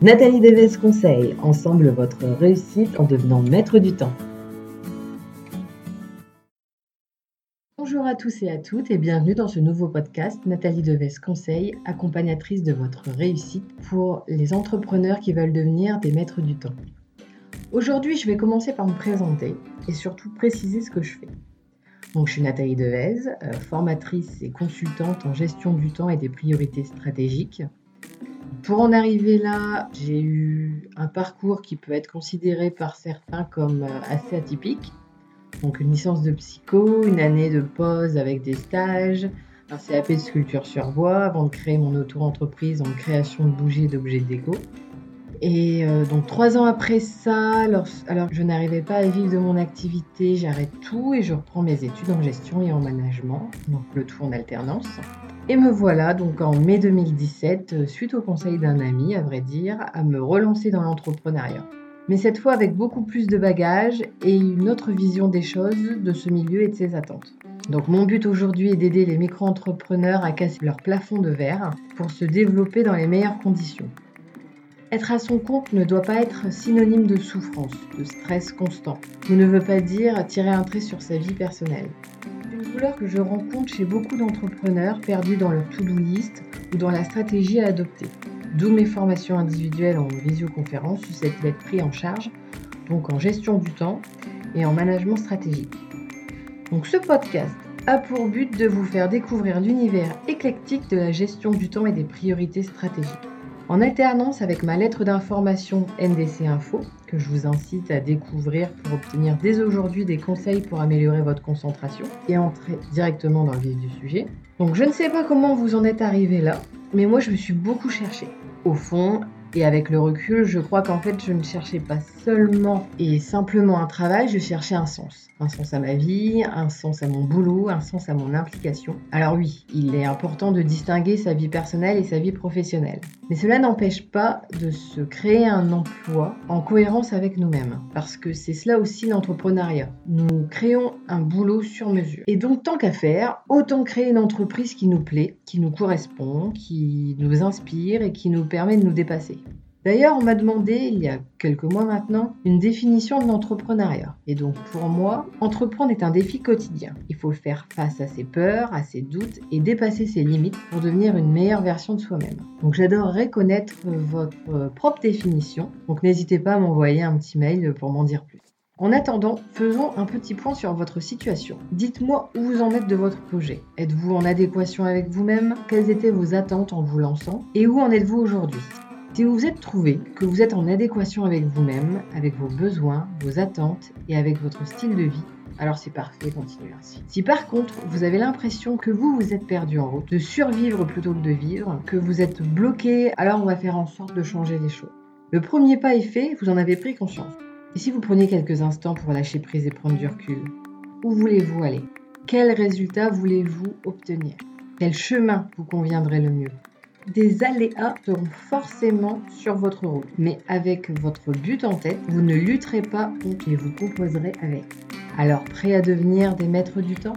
Nathalie Deves conseille, ensemble votre réussite en devenant maître du temps. Bonjour à tous et à toutes et bienvenue dans ce nouveau podcast Nathalie Deves conseille, accompagnatrice de votre réussite pour les entrepreneurs qui veulent devenir des maîtres du temps. Aujourd'hui, je vais commencer par me présenter et surtout préciser ce que je fais. Donc, je suis Nathalie Devez, euh, formatrice et consultante en gestion du temps et des priorités stratégiques. Pour en arriver là, j'ai eu un parcours qui peut être considéré par certains comme euh, assez atypique. Donc une licence de psycho, une année de pause avec des stages, un CAP de sculpture sur bois avant de créer mon auto-entreprise en création de bougies et d'objets déco. Et euh, donc trois ans après ça, alors, alors que je n'arrivais pas à vivre de mon activité, j'arrête tout et je reprends mes études en gestion et en management, donc le tout en alternance. Et me voilà donc en mai 2017, euh, suite au conseil d'un ami, à vrai dire, à me relancer dans l'entrepreneuriat. Mais cette fois avec beaucoup plus de bagages et une autre vision des choses, de ce milieu et de ses attentes. Donc mon but aujourd'hui est d'aider les micro-entrepreneurs à casser leur plafond de verre pour se développer dans les meilleures conditions. Être à son compte ne doit pas être synonyme de souffrance, de stress constant, ou ne veut pas dire tirer un trait sur sa vie personnelle. Une douleur que je rencontre chez beaucoup d'entrepreneurs perdus dans leur to-do list ou dans la stratégie à adopter. D'où mes formations individuelles en visioconférence susceptent d'être pris en charge, donc en gestion du temps et en management stratégique. Donc ce podcast a pour but de vous faire découvrir l'univers éclectique de la gestion du temps et des priorités stratégiques en alternance avec ma lettre d'information NDC Info, que je vous incite à découvrir pour obtenir dès aujourd'hui des conseils pour améliorer votre concentration et entrer directement dans le vif du sujet. Donc je ne sais pas comment vous en êtes arrivé là, mais moi je me suis beaucoup cherché. Au fond, et avec le recul, je crois qu'en fait, je ne cherchais pas seulement et simplement un travail, je cherchais un sens. Un sens à ma vie, un sens à mon boulot, un sens à mon implication. Alors oui, il est important de distinguer sa vie personnelle et sa vie professionnelle. Mais cela n'empêche pas de se créer un emploi en cohérence avec nous-mêmes. Parce que c'est cela aussi l'entrepreneuriat. Nous créons un boulot sur mesure. Et donc, tant qu'à faire, autant créer une entreprise qui nous plaît, qui nous correspond, qui nous inspire et qui nous permet de nous dépasser. D'ailleurs, on m'a demandé, il y a quelques mois maintenant, une définition de l'entrepreneuriat. Et donc pour moi, entreprendre est un défi quotidien. Il faut faire face à ses peurs, à ses doutes et dépasser ses limites pour devenir une meilleure version de soi-même. Donc j'adorerais connaître votre propre définition. Donc n'hésitez pas à m'envoyer un petit mail pour m'en dire plus. En attendant, faisons un petit point sur votre situation. Dites-moi où vous en êtes de votre projet. Êtes-vous en adéquation avec vous-même? Quelles étaient vos attentes en vous lançant? Et où en êtes-vous aujourd'hui? Si vous vous êtes trouvé que vous êtes en adéquation avec vous-même, avec vos besoins, vos attentes et avec votre style de vie, alors c'est parfait, continuez ainsi. Si par contre vous avez l'impression que vous vous êtes perdu en route, de survivre plutôt que de vivre, que vous êtes bloqué, alors on va faire en sorte de changer les choses. Le premier pas est fait, vous en avez pris conscience. Et si vous preniez quelques instants pour lâcher prise et prendre du recul, où voulez-vous aller? Quel résultat voulez-vous obtenir? Quel chemin vous conviendrait le mieux? Des aléas seront forcément sur votre route. Mais avec votre but en tête, vous ne lutterez pas et vous composerez avec. Alors, prêt à devenir des maîtres du temps?